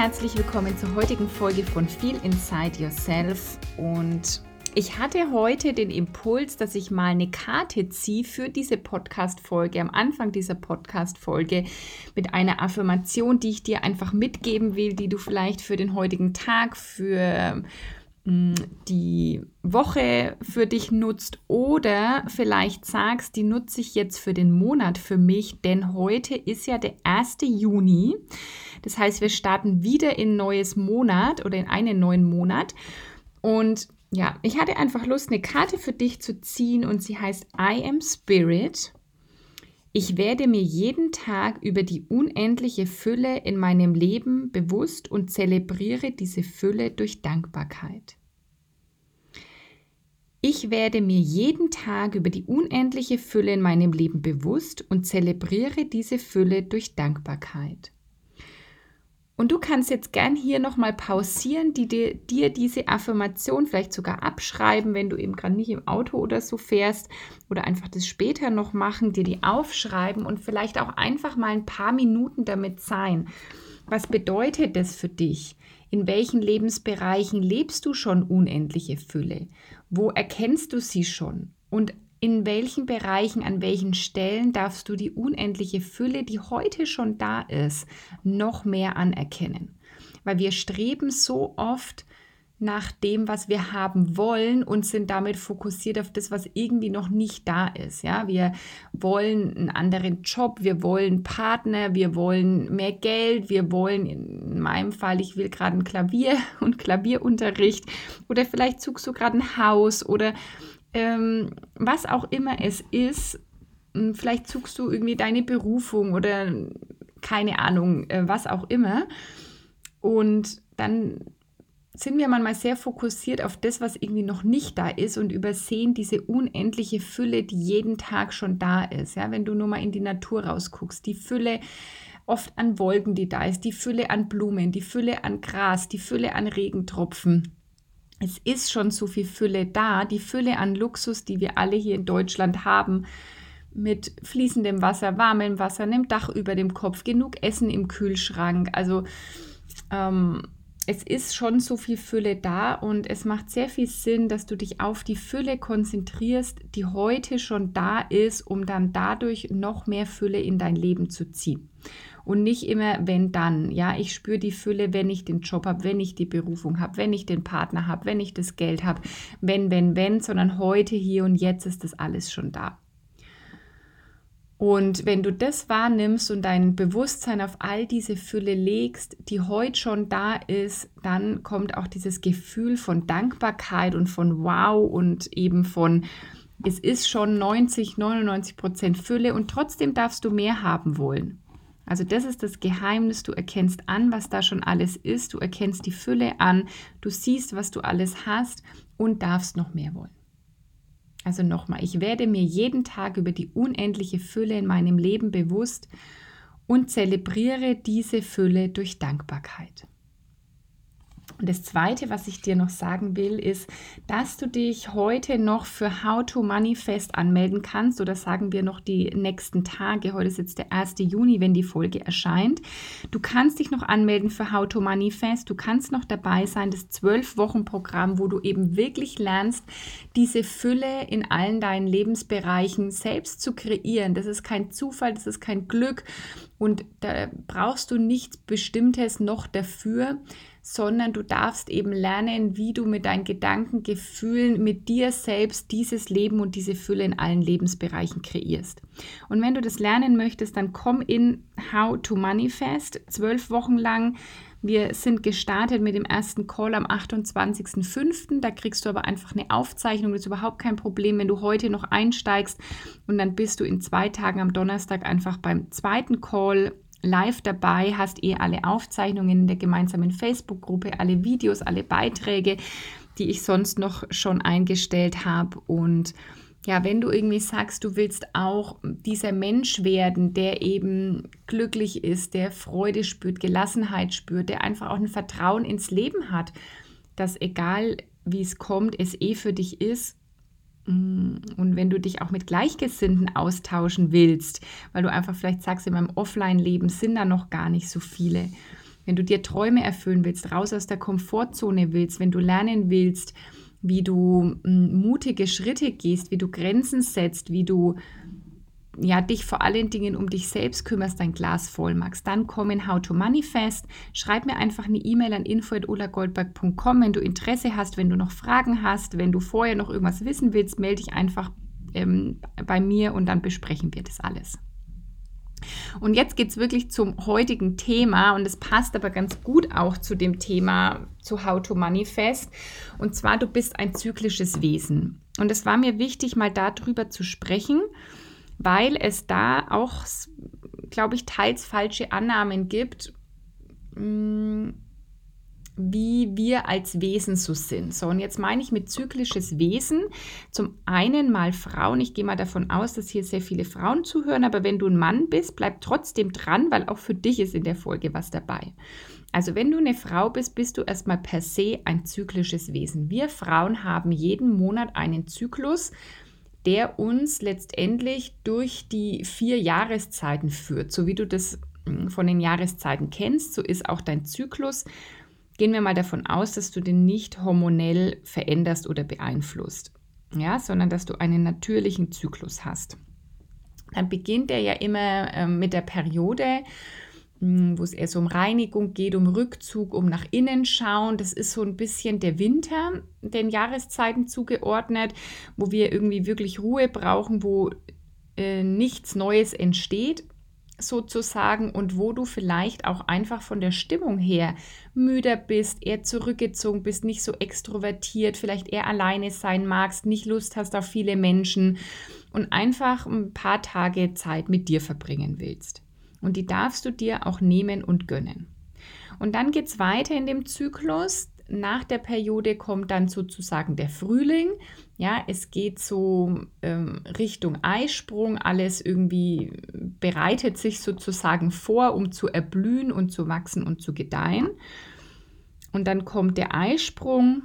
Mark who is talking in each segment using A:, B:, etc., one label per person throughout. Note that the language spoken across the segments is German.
A: Herzlich willkommen zur heutigen Folge von Feel Inside Yourself. Und ich hatte heute den Impuls, dass ich mal eine Karte ziehe für diese Podcast-Folge, am Anfang dieser Podcast-Folge, mit einer Affirmation, die ich dir einfach mitgeben will, die du vielleicht für den heutigen Tag, für die Woche für dich nutzt oder vielleicht sagst, die nutze ich jetzt für den Monat für mich, denn heute ist ja der 1. Juni. Das heißt, wir starten wieder in neues Monat oder in einen neuen Monat. Und ja, ich hatte einfach Lust, eine Karte für dich zu ziehen und sie heißt I am Spirit. Ich werde mir jeden Tag über die unendliche Fülle in meinem Leben bewusst und zelebriere diese Fülle durch Dankbarkeit. Ich werde mir jeden Tag über die unendliche Fülle in meinem Leben bewusst und zelebriere diese Fülle durch Dankbarkeit. Und du kannst jetzt gern hier nochmal pausieren, die dir, dir, diese Affirmation vielleicht sogar abschreiben, wenn du eben gerade nicht im Auto oder so fährst oder einfach das später noch machen, dir die aufschreiben und vielleicht auch einfach mal ein paar Minuten damit sein. Was bedeutet das für dich? In welchen Lebensbereichen lebst du schon unendliche Fülle? Wo erkennst du sie schon? Und in welchen Bereichen, an welchen Stellen darfst du die unendliche Fülle, die heute schon da ist, noch mehr anerkennen? Weil wir streben so oft nach dem, was wir haben wollen und sind damit fokussiert auf das, was irgendwie noch nicht da ist. Ja, wir wollen einen anderen Job, wir wollen Partner, wir wollen mehr Geld, wir wollen in meinem Fall, ich will gerade ein Klavier und Klavierunterricht oder vielleicht suchst du gerade ein Haus oder ähm, was auch immer es ist. Hm, vielleicht suchst du irgendwie deine Berufung oder keine Ahnung, äh, was auch immer. Und dann sind wir manchmal sehr fokussiert auf das, was irgendwie noch nicht da ist und übersehen diese unendliche Fülle, die jeden Tag schon da ist. Ja, wenn du nur mal in die Natur rausguckst, die Fülle oft an Wolken, die da ist, die Fülle an Blumen, die Fülle an Gras, die Fülle an Regentropfen. Es ist schon so viel Fülle da, die Fülle an Luxus, die wir alle hier in Deutschland haben, mit fließendem Wasser, warmem Wasser, einem Dach über dem Kopf, genug Essen im Kühlschrank. Also ähm, es ist schon so viel Fülle da und es macht sehr viel Sinn, dass du dich auf die Fülle konzentrierst, die heute schon da ist, um dann dadurch noch mehr Fülle in dein Leben zu ziehen. Und nicht immer, wenn dann. Ja, ich spüre die Fülle, wenn ich den Job habe, wenn ich die Berufung habe, wenn ich den Partner habe, wenn ich das Geld habe, wenn, wenn, wenn, sondern heute, hier und jetzt ist das alles schon da. Und wenn du das wahrnimmst und dein Bewusstsein auf all diese Fülle legst, die heute schon da ist, dann kommt auch dieses Gefühl von Dankbarkeit und von Wow und eben von, es ist schon 90, 99 Prozent Fülle und trotzdem darfst du mehr haben wollen. Also das ist das Geheimnis. Du erkennst an, was da schon alles ist. Du erkennst die Fülle an. Du siehst, was du alles hast und darfst noch mehr wollen. Also nochmal, ich werde mir jeden Tag über die unendliche Fülle in meinem Leben bewusst und zelebriere diese Fülle durch Dankbarkeit. Und das Zweite, was ich dir noch sagen will, ist, dass du dich heute noch für How to Manifest anmelden kannst oder sagen wir noch die nächsten Tage. Heute ist jetzt der 1. Juni, wenn die Folge erscheint. Du kannst dich noch anmelden für How to Manifest. Du kannst noch dabei sein, das 12-Wochen-Programm, wo du eben wirklich lernst, diese Fülle in allen deinen Lebensbereichen selbst zu kreieren. Das ist kein Zufall, das ist kein Glück und da brauchst du nichts Bestimmtes noch dafür, sondern du darfst eben lernen, wie du mit deinen Gedanken, Gefühlen, mit dir selbst dieses Leben und diese Fülle in allen Lebensbereichen kreierst. Und wenn du das lernen möchtest, dann komm in How to Manifest, zwölf Wochen lang. Wir sind gestartet mit dem ersten Call am 28.05. Da kriegst du aber einfach eine Aufzeichnung. Das ist überhaupt kein Problem, wenn du heute noch einsteigst. Und dann bist du in zwei Tagen am Donnerstag einfach beim zweiten Call live dabei, hast eh alle Aufzeichnungen in der gemeinsamen Facebook-Gruppe, alle Videos, alle Beiträge. die ich sonst noch schon eingestellt habe. Und ja, wenn du irgendwie sagst, du willst auch dieser Mensch werden, der eben glücklich ist, der Freude spürt, Gelassenheit spürt, der einfach auch ein Vertrauen ins Leben hat, dass egal wie es kommt, es eh für dich ist. Mm, und wenn du dich auch mit Gleichgesinnten austauschen willst, weil du einfach vielleicht sagst, in meinem Offline-Leben sind da noch gar nicht so viele. Wenn du dir Träume erfüllen willst, raus aus der Komfortzone willst, wenn du lernen willst, wie du mm, mutige Schritte gehst, wie du Grenzen setzt, wie du ja, dich vor allen Dingen um dich selbst kümmerst, dein Glas voll machst, dann komm in How to Manifest. Schreib mir einfach eine E-Mail an info.ulagoldberg.com, wenn du Interesse hast, wenn du noch Fragen hast, wenn du vorher noch irgendwas wissen willst, melde dich einfach ähm, bei mir und dann besprechen wir das alles. Und jetzt geht es wirklich zum heutigen Thema und es passt aber ganz gut auch zu dem Thema zu How to Manifest. Und zwar, du bist ein zyklisches Wesen. Und es war mir wichtig, mal darüber zu sprechen, weil es da auch, glaube ich, teils falsche Annahmen gibt. Mh, mm, wie wir als Wesen so sind. So, und jetzt meine ich mit zyklisches Wesen zum einen mal Frauen. Ich gehe mal davon aus, dass hier sehr viele Frauen zuhören, aber wenn du ein Mann bist, bleib trotzdem dran, weil auch für dich ist in der Folge was dabei. Also wenn du eine Frau bist, bist du erstmal per se ein zyklisches Wesen. Wir Frauen haben jeden Monat einen Zyklus, der uns letztendlich durch die vier Jahreszeiten führt. So wie du das hm, von den Jahreszeiten kennst, so ist auch dein Zyklus gehen wir mal davon aus, dass du den nicht hormonell veränderst oder beeinflusst, ja, sondern dass du einen natürlichen Zyklus hast. Dann beginnt er ja immer äh, mit der Periode, hm, wo es eher so um Reinigung geht, um Rückzug, um nach innen schauen. Das ist so ein bisschen der Winter den Jahreszeiten zugeordnet, wo wir irgendwie wirklich Ruhe brauchen, wo äh, nichts Neues entsteht sozusagen und wo du vielleicht auch einfach von der Stimmung her müder bist, eher zurückgezogen bist, nicht so extrovertiert, vielleicht eher alleine sein magst, nicht Lust hast auf viele Menschen und einfach ein paar Tage Zeit mit dir verbringen willst. Und die darfst du dir auch nehmen und gönnen. Und dann geht es weiter in dem Zyklus nach der Periode kommt dann sozusagen der Frühling. Ja, es geht so ähm, Richtung Eisprung. Alles irgendwie bereitet sich sozusagen vor, um zu erblühen und zu wachsen und zu gedeihen. Und dann kommt der Eisprung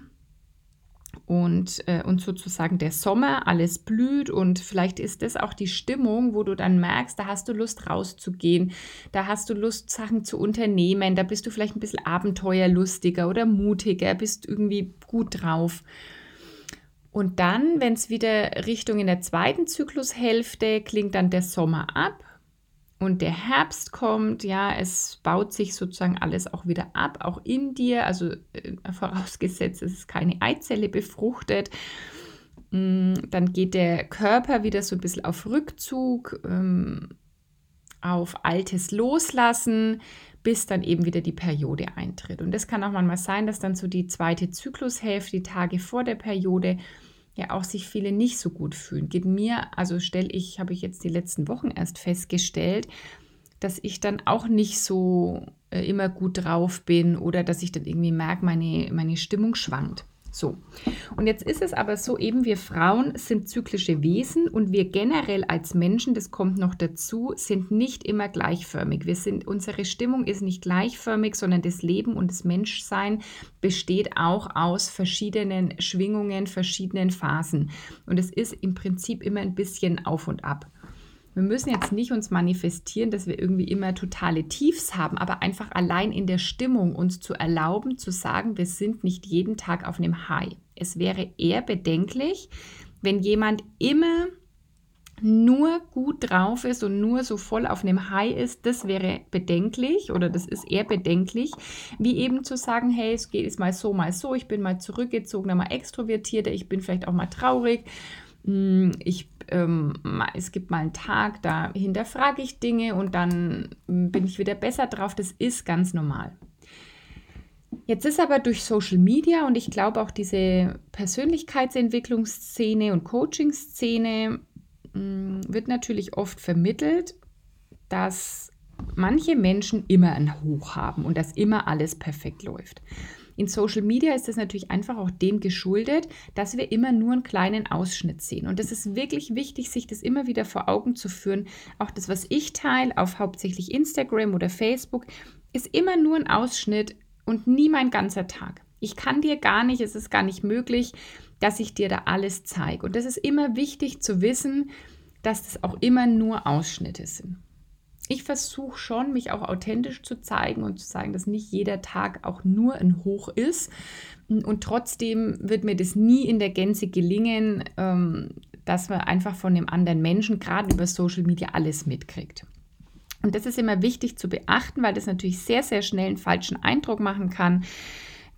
A: und, äh, und sozusagen der Sommer, alles blüht und vielleicht ist das auch die Stimmung, wo du dann merkst, da hast du Lust rauszugehen, da hast du Lust, Sachen zu unternehmen, da bist du vielleicht ein bisschen abenteuerlustiger oder mutiger, bist irgendwie gut drauf. Und dann, wenn es wieder Richtung in der zweiten Zyklushälfte klingt dann der Sommer ab und der Herbst kommt, ja, es baut sich sozusagen alles auch wieder ab, auch in dir, also äh, vorausgesetzt, es ist keine Eizelle befruchtet. Mm, dann geht der Körper wieder so ein bisschen auf Rückzug, ähm, auf Altes loslassen, bis dann eben wieder die Periode eintritt. Und das kann auch manchmal sein, dass dann so die zweite Zyklushälfte, die Tage vor der Periode, ja auch sich viele nicht so gut fühlen. Geht mir, also stelle ich, habe ich jetzt die letzten Wochen erst festgestellt, dass ich dann auch nicht so äh, immer gut drauf bin oder dass ich dann irgendwie merke, meine, meine Stimmung schwankt. So. Und jetzt ist es aber so, eben wir Frauen sind zyklische Wesen und wir generell als Menschen, das kommt noch dazu, sind nicht immer gleichförmig. Wir sind, unsere Stimmung ist nicht gleichförmig, sondern das Leben und das Menschsein besteht auch aus verschiedenen Schwingungen, verschiedenen Phasen. Und es ist im Prinzip immer ein bisschen auf und ab. Wir müssen jetzt nicht uns manifestieren, dass wir irgendwie immer totale Tiefs haben, aber einfach allein in der Stimmung uns zu erlauben, zu sagen, wir sind nicht jeden Tag auf einem High. Es wäre eher bedenklich, wenn jemand immer nur gut drauf ist und nur so voll auf einem High ist, das wäre bedenklich oder das ist eher bedenklich, wie eben zu sagen, hey, es geht jetzt mal so, mal so, ich bin mal zurückgezogener, mal extrovertierter, ich bin vielleicht auch mal traurig, hm, ähm, es gibt mal einen Tag, da hinterfrage ich Dinge und dann bin ich wieder besser drauf. Das ist ganz normal. Jetzt ist aber durch Social Media und ich glaube auch diese Persönlichkeitsentwicklungsszene und Coaching-Szene mm, wird natürlich oft vermittelt, dass manche Menschen immer ein Hoch haben und dass immer alles perfekt läuft. In Social Media ist es natürlich einfach auch dem geschuldet, dass wir immer nur einen kleinen Ausschnitt sehen. Und es ist wirklich wichtig, sich das immer wieder vor Augen zu führen. Auch das, was ich teile auf hauptsächlich Instagram oder Facebook, ist immer nur ein Ausschnitt und nie mein ganzer Tag. Ich kann dir gar nicht, es ist gar nicht möglich, dass ich dir da alles zeige. Und das ist immer wichtig zu wissen, dass das auch immer nur Ausschnitte sind. Ich versuche schon, mich auch authentisch zu zeigen und zu sagen, dass nicht jeder Tag auch nur ein Hoch ist. Und trotzdem wird mir das nie in der Gänze gelingen, ähm, dass man einfach von dem anderen Menschen, gerade über Social Media, alles mitkriegt. Und das ist immer wichtig zu beachten, weil das natürlich sehr, sehr schnell einen falschen Eindruck machen kann.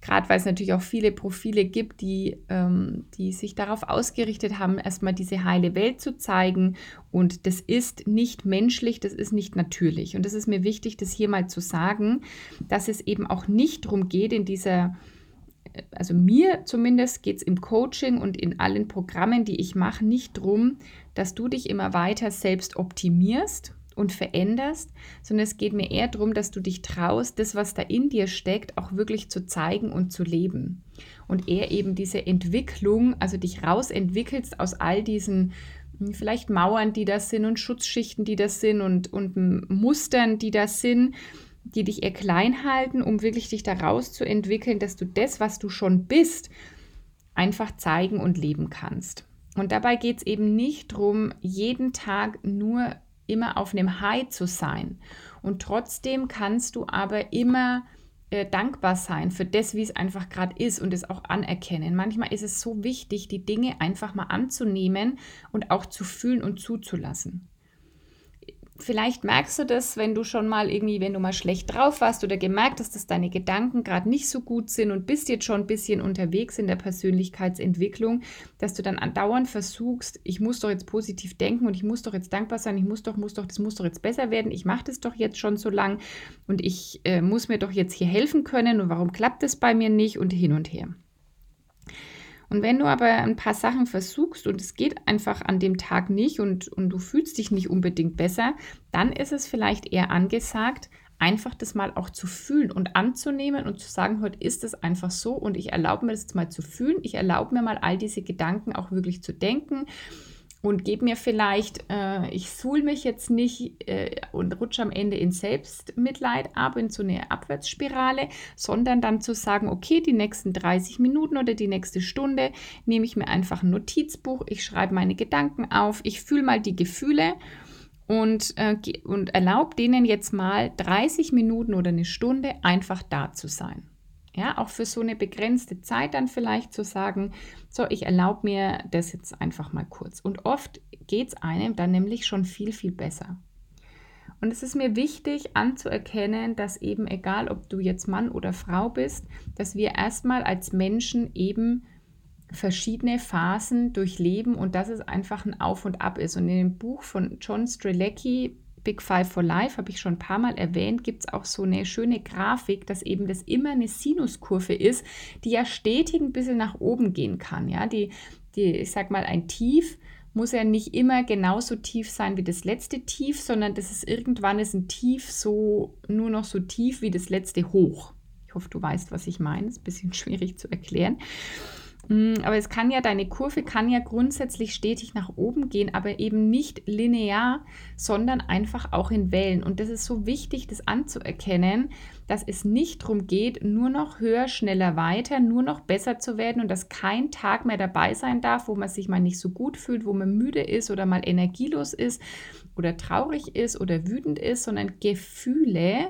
A: Gerade weil es natürlich auch viele Profile gibt, die, ähm, die sich darauf ausgerichtet haben, erstmal diese heile Welt zu zeigen. Und das ist nicht menschlich, das ist nicht natürlich. Und das ist mir wichtig, das hier mal zu sagen, dass es eben auch nicht darum geht, in dieser also mir zumindest geht es im Coaching und in allen Programmen, die ich mache, nicht darum, dass du dich immer weiter selbst optimierst und veränderst, sondern es geht mir eher darum, dass du dich traust, das, was da in dir steckt, auch wirklich zu zeigen und zu leben. Und eher eben diese Entwicklung, also dich rausentwickelst aus all diesen hm, vielleicht Mauern, die das sind und Schutzschichten, die das sind und, und Mustern, die das sind, die dich eher klein halten, um wirklich dich da rauszuentwickeln, dass du das, was du schon bist, einfach zeigen und leben kannst. Und dabei geht es eben nicht darum, jeden Tag nur immer auf einem High zu sein. Und trotzdem kannst du aber immer äh, dankbar sein für das, wie es einfach gerade ist und es auch anerkennen. Manchmal ist es so wichtig, die Dinge einfach mal anzunehmen und auch zu fühlen und zuzulassen vielleicht merkst du das, wenn du schon mal irgendwie, wenn du mal schlecht drauf warst oder gemerkt hast, dass deine Gedanken gerade nicht so gut sind und bist jetzt schon ein bisschen unterwegs in der Persönlichkeitsentwicklung, dass du dann andauernd versuchst, ich muss doch jetzt positiv denken und ich muss doch jetzt dankbar sein, ich muss doch, muss doch, das muss doch jetzt besser werden, ich mache das doch jetzt schon so lang und ich äh, muss mir doch jetzt hier helfen können und warum klappt das bei mir nicht und hin und her. Und wenn du aber ein paar Sachen versuchst und es geht einfach an dem Tag nicht und, und du fühlst dich nicht unbedingt besser, dann ist es vielleicht eher angesagt, einfach das mal auch zu fühlen und anzunehmen und zu sagen, heute ist es einfach so und ich erlaube mir das jetzt mal zu fühlen, ich erlaube mir mal all diese Gedanken auch wirklich zu denken und gebe mir vielleicht, äh, ich suhl mich jetzt nicht äh, und rutsche am Ende in Selbstmitleid ab, in so eine Abwärtsspirale, sondern dann zu sagen, okay, die nächsten 30 Minuten oder die nächste Stunde nehme ich mir einfach ein Notizbuch, ich schreibe meine Gedanken auf, ich fühle mal die Gefühle und, äh, und erlaube denen jetzt mal 30 Minuten oder eine Stunde einfach da zu sein. Ja, auch für so eine begrenzte Zeit dann vielleicht zu sagen, so, ich erlaube mir das jetzt einfach mal kurz. Und oft geht es einem dann nämlich schon viel, viel besser. Und es ist mir wichtig anzuerkennen, dass eben egal, ob du jetzt Mann oder Frau bist, dass wir erstmal als Menschen eben verschiedene Phasen durchleben und dass es einfach ein Auf und Ab ist. Und in dem Buch von John Strelecki, Big Five for Life, habe ich schon ein paar Mal erwähnt, gibt es auch so eine schöne Grafik, dass eben das immer eine Sinuskurve ist, die ja stetig ein bisschen nach oben gehen kann. Ja, die, die ich sag mal, ein Tief muss ja nicht immer genauso tief sein wie das letzte Tief, sondern das ist irgendwann ist ein Tief so nur noch so tief wie das letzte Hoch. Ich hoffe, du weißt, was ich meine. Ist ein bisschen schwierig zu erklären. Mm, aber es kann ja, deine Kurve kann ja grundsätzlich stetig nach oben gehen, aber eben nicht linear, sondern einfach auch in Wellen. Und das ist so wichtig, das anzuerkennen, dass es nicht darum geht, nur noch höher, schneller, weiter, nur noch besser zu werden und dass kein Tag mehr dabei sein darf, wo man sich mal nicht so gut fühlt, wo man müde ist oder mal energielos ist oder traurig ist oder wütend ist, sondern Gefühle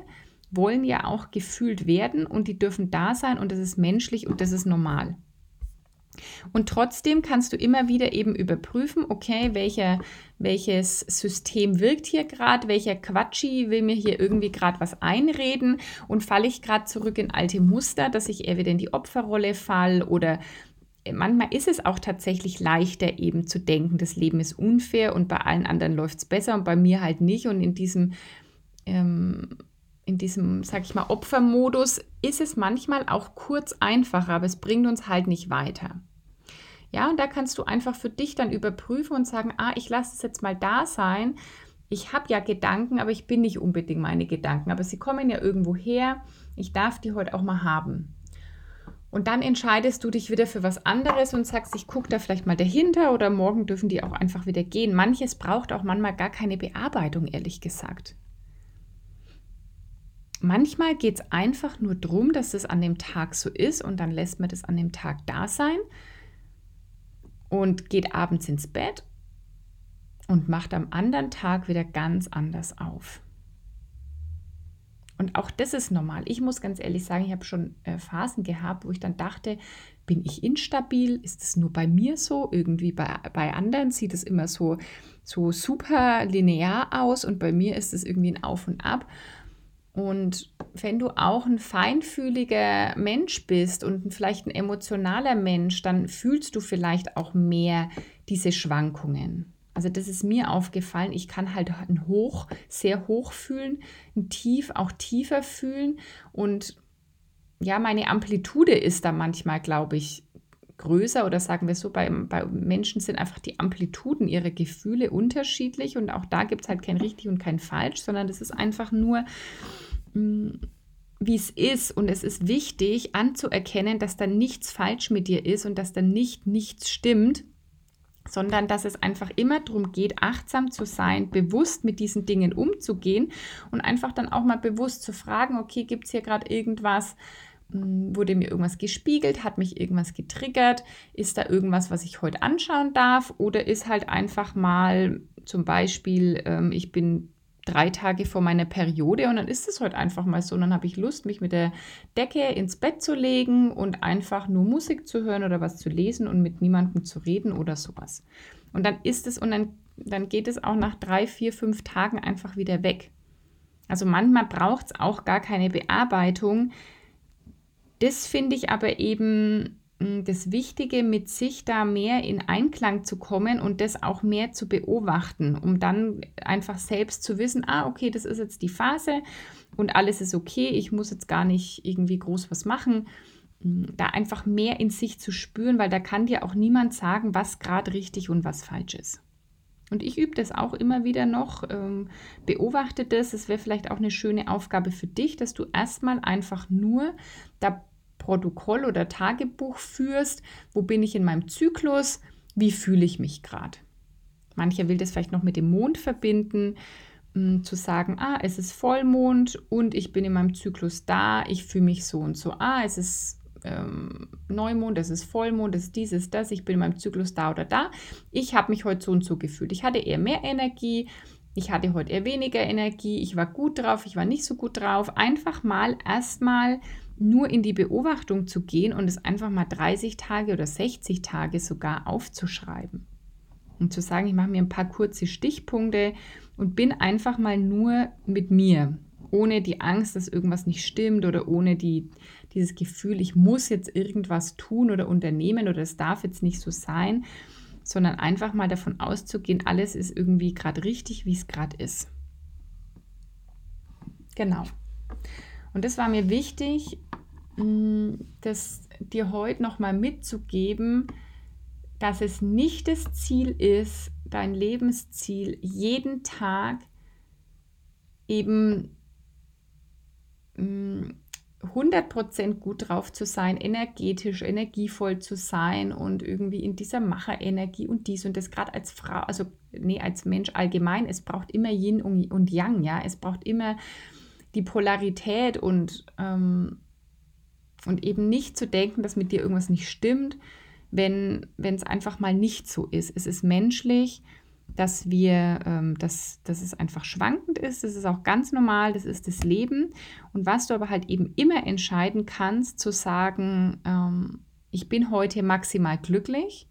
A: wollen ja auch gefühlt werden und die dürfen da sein und das ist menschlich und das ist normal. Und trotzdem kannst du immer wieder eben überprüfen, okay, welcher, welches System wirkt hier gerade, welcher Quatschi will mir hier irgendwie gerade was einreden? Und falle ich gerade zurück in alte Muster, dass ich eher wieder in die Opferrolle fall? Oder manchmal ist es auch tatsächlich leichter eben zu denken, das Leben ist unfair und bei allen anderen läuft es besser und bei mir halt nicht. Und in diesem ähm, in diesem, sag ich mal, Opfermodus ist es manchmal auch kurz einfacher, aber es bringt uns halt nicht weiter. Ja, und da kannst du einfach für dich dann überprüfen und sagen, ah, ich lasse es jetzt mal da sein. Ich habe ja Gedanken, aber ich bin nicht unbedingt meine Gedanken, aber sie kommen ja irgendwo her. Ich darf die heute auch mal haben. Und dann entscheidest du dich wieder für was anderes und sagst, ich gucke da vielleicht mal dahinter oder morgen dürfen die auch einfach wieder gehen. Manches braucht auch manchmal gar keine Bearbeitung, ehrlich gesagt. Manchmal geht es einfach nur darum, dass es an dem Tag so ist und dann lässt man das an dem Tag da sein und geht abends ins Bett und macht am anderen Tag wieder ganz anders auf. Und auch das ist normal. Ich muss ganz ehrlich sagen, ich habe schon äh, Phasen gehabt, wo ich dann dachte, bin ich instabil? Ist es nur bei mir so? Irgendwie bei, bei anderen sieht es immer so, so super linear aus und bei mir ist es irgendwie ein Auf und Ab. Und wenn du auch ein feinfühliger Mensch bist und vielleicht ein emotionaler Mensch, dann fühlst du vielleicht auch mehr diese Schwankungen. Also das ist mir aufgefallen. Ich kann halt ein Hoch sehr hoch fühlen, ein Tief auch tiefer fühlen. Und ja, meine Amplitude ist da manchmal, glaube ich, größer oder sagen wir so, bei, bei Menschen sind einfach die Amplituden ihrer Gefühle unterschiedlich und auch da gibt es halt kein richtig und kein falsch, sondern das ist einfach nur, wie es ist. Und es ist wichtig anzuerkennen, dass da nichts falsch mit dir ist und dass da nicht nichts stimmt sondern dass es einfach immer darum geht, achtsam zu sein, bewusst mit diesen Dingen umzugehen und einfach dann auch mal bewusst zu fragen, okay, gibt es hier gerade irgendwas, hm, wurde mir irgendwas gespiegelt, hat mich irgendwas getriggert, ist da irgendwas, was ich heute anschauen darf? Oder ist halt einfach mal zum Beispiel, ähm, ich bin drei Tage vor meiner Periode und dann ist es heute einfach mal so. Und dann habe ich Lust, mich mit der Decke ins Bett zu legen und einfach nur Musik zu hören oder was zu lesen und mit niemandem zu reden oder sowas. Und dann ist es und dann, dann geht es auch nach drei, vier, fünf Tagen einfach wieder weg. Also manchmal braucht es auch gar keine Bearbeitung. Das finde ich aber eben das Wichtige, mit sich da mehr in Einklang zu kommen und das auch mehr zu beobachten, um dann einfach selbst zu wissen, ah, okay, das ist jetzt die Phase und alles ist okay, ich muss jetzt gar nicht irgendwie groß was machen. Da einfach mehr in sich zu spüren, weil da kann dir auch niemand sagen, was gerade richtig und was falsch ist. Und ich übe das auch immer wieder noch, ähm, beobachte das. Es wäre vielleicht auch eine schöne Aufgabe für dich, dass du erstmal einfach nur da Protokoll oder Tagebuch führst, wo bin ich in meinem Zyklus, wie fühle ich mich gerade. Mancher will das vielleicht noch mit dem Mond verbinden, um, zu sagen, ah, es ist Vollmond und ich bin in meinem Zyklus da, ich fühle mich so und so. Ah, es ist ähm, Neumond, es ist Vollmond, es ist dieses, das, ich bin in meinem Zyklus da oder da. Ich habe mich heute so und so gefühlt. Ich hatte eher mehr Energie, ich hatte heute eher weniger Energie, ich war gut drauf, ich war nicht so gut drauf. Einfach mal erstmal nur in die Beobachtung zu gehen und es einfach mal 30 Tage oder 60 Tage sogar aufzuschreiben. Und zu sagen, ich mache mir ein paar kurze Stichpunkte und bin einfach mal nur mit mir, ohne die Angst, dass irgendwas nicht stimmt oder ohne die, dieses Gefühl, ich muss jetzt irgendwas tun oder unternehmen oder es darf jetzt nicht so sein, sondern einfach mal davon auszugehen, alles ist irgendwie gerade richtig, wie es gerade ist. Genau. Und das war mir wichtig, mm, das dir heute nochmal mitzugeben, dass es nicht das Ziel ist, dein Lebensziel jeden Tag eben 100% mm, gut drauf zu sein, energetisch, energievoll zu sein und irgendwie in dieser Macherenergie und dies und das. Gerade als Frau, also nee, als Mensch allgemein, es braucht immer Yin und Yang, ja, es braucht immer die Polarität und, ähm, und eben nicht zu denken, dass mit dir irgendwas nicht stimmt, wenn es einfach mal nicht so ist. Es ist menschlich, dass wir, ähm, dass, dass es einfach schwankend ist. Das ist auch ganz normal, das ist das Leben. Und was du aber halt eben immer entscheiden kannst, zu sagen, ähm, ich bin heute maximal glücklich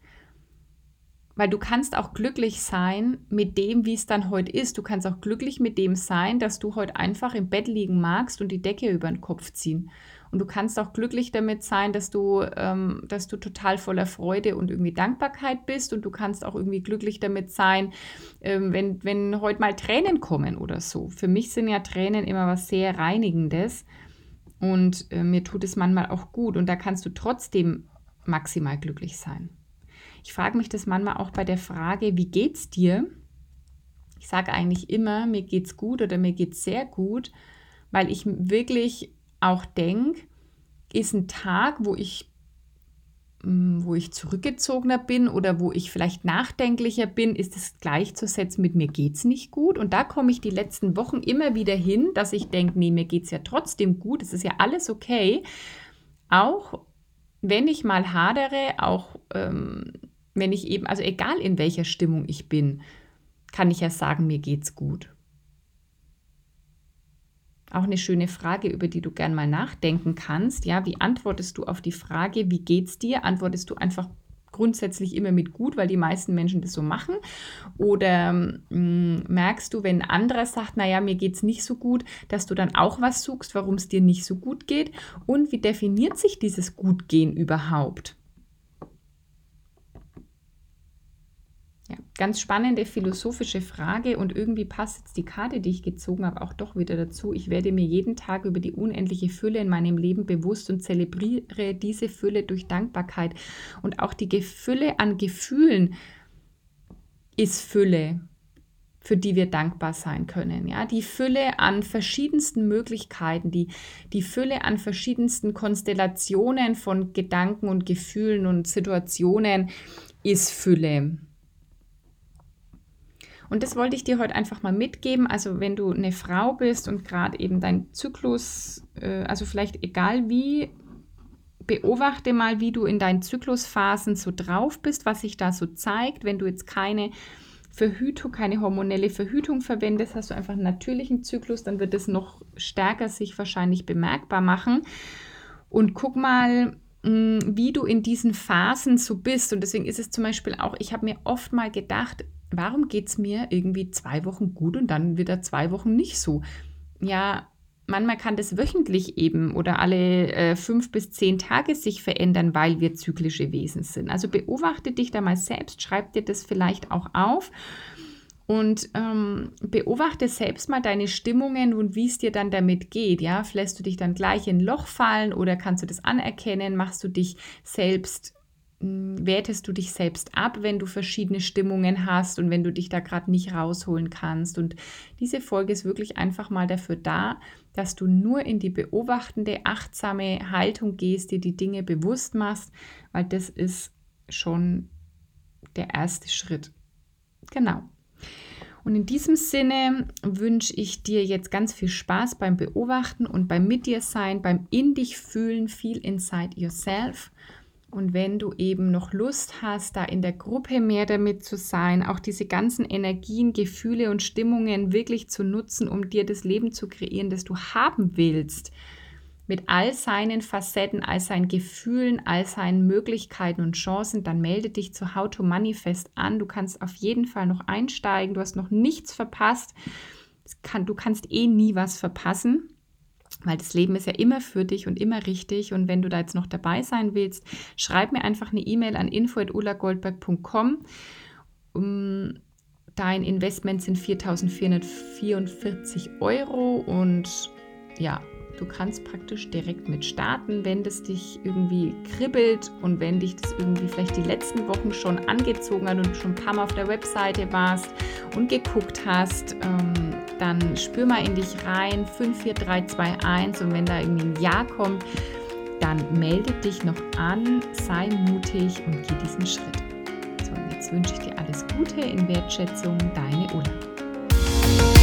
A: weil du kannst auch glücklich sein mit dem, wie es dann heute ist. Du kannst auch glücklich mit dem sein, dass du heute einfach im Bett liegen magst und die Decke über den Kopf ziehen. Und du kannst auch glücklich damit sein, dass du, ähm, dass du total voller Freude und irgendwie Dankbarkeit bist. Und du kannst auch irgendwie glücklich damit sein, ähm, wenn, wenn heute mal Tränen kommen oder so. Für mich sind ja Tränen immer was sehr Reinigendes. Und äh, mir tut es manchmal auch gut. Und da kannst du trotzdem maximal glücklich sein. Ich frage mich das manchmal auch bei der Frage, wie geht's dir? Ich sage eigentlich immer, mir geht's gut oder mir geht's sehr gut, weil ich wirklich auch denke, ist ein Tag, wo ich mm, wo ich zurückgezogener bin oder wo ich vielleicht nachdenklicher bin, ist es gleichzusetzen mit mir geht es nicht gut. Und da komme ich die letzten Wochen immer wieder hin, dass ich denke, nee, mir geht es ja trotzdem gut, es ist ja alles okay. Auch wenn ich mal hadere, auch ähm, wenn ich eben, also egal in welcher Stimmung ich bin, kann ich ja sagen, mir geht's gut. Auch eine schöne Frage, über die du gern mal nachdenken kannst. Ja, wie antwortest du auf die Frage, wie geht's dir? Antwortest du einfach grundsätzlich immer mit gut, weil die meisten Menschen das so machen? Oder mh, mm, merkst du, wenn ein anderer sagt, naja, mir geht es nicht so gut, dass du dann auch was suchst, warum es dir nicht so gut geht? Und wie definiert sich dieses Gutgehen überhaupt? Ja, ganz spannende philosophische Frage und irgendwie passt jetzt die Karte, die ich gezogen habe, auch doch wieder dazu. Ich werde mir jeden Tag über die unendliche Fülle in meinem Leben bewusst und zelebriere diese Fülle durch Dankbarkeit. Und auch die Fülle an Gefühlen ist Fülle, für die wir dankbar sein können. Ja, die Fülle an verschiedensten Möglichkeiten, die, die Fülle an verschiedensten Konstellationen von Gedanken und Gefühlen und Situationen ist Fülle. Und das wollte ich dir heute einfach mal mitgeben. Also wenn du eine Frau bist und gerade eben dein Zyklus, äh, also vielleicht egal wie, beobachte mal, wie du in deinen Zyklusphasen so drauf bist, was sich da so zeigt. Wenn du jetzt keine Verhütung, keine hormonelle Verhütung verwendest, hast du einfach einen natürlichen Zyklus, dann wird es noch stärker sich wahrscheinlich bemerkbar machen. Und guck mal, mm, wie du in diesen Phasen so bist. Und deswegen ist es zum Beispiel auch, ich habe mir oft mal gedacht, warum geht es mir irgendwie zwei Wochen gut und dann wieder zwei Wochen nicht so? Ja, manchmal kann das wöchentlich eben oder alle äh, fünf bis zehn Tage sich verändern, weil wir zyklische Wesen sind. Also beobachte dich da mal selbst, schreib dir das vielleicht auch auf und ähm, beobachte selbst mal deine Stimmungen und wie es dir dann damit geht. Ja, lässt du dich dann gleich in ein Loch fallen oder kannst du das anerkennen? Machst du dich selbst wertest du dich selbst ab, wenn du verschiedene Stimmungen hast und wenn du dich da gerade nicht rausholen kannst. Und diese Folge ist wirklich einfach mal dafür da, dass du nur in die beobachtende, achtsame Haltung gehst, dir die Dinge bewusst machst, weil das ist schon der erste Schritt. Genau. Und in diesem Sinne wünsche ich dir jetzt ganz viel Spaß beim Beobachten und beim Mit dir sein, beim In dich fühlen, viel inside yourself. Und wenn du eben noch Lust hast, da in der Gruppe mehr damit zu sein, auch diese ganzen Energien, Gefühle und Stimmungen wirklich zu nutzen, um dir das Leben zu kreieren, das du haben willst, mit all seinen Facetten, all seinen Gefühlen, all seinen Möglichkeiten und Chancen, dann melde dich zu How to Manifest an. Du kannst auf jeden Fall noch einsteigen. Du hast noch nichts verpasst. du kannst eh nie was verpassen. Weil das Leben ist ja immer für dich und immer richtig. Und wenn du da jetzt noch dabei sein willst, schreib mir einfach eine E-Mail an info.ulagoldberg.com. Um, dein Investment sind 4.444 Euro und ja, Du kannst praktisch direkt mit starten, wenn das dich irgendwie kribbelt und wenn dich das irgendwie vielleicht die letzten Wochen schon angezogen hat und schon ein paar Mal auf der Webseite warst und geguckt hast, ähm, dann spür mal in dich rein, 54321 und wenn da irgendwie ein Ja kommt, dann melde dich noch an, sei mutig und geh diesen Schritt. So, und jetzt wünsche ich dir alles Gute in Wertschätzung, deine Ulla.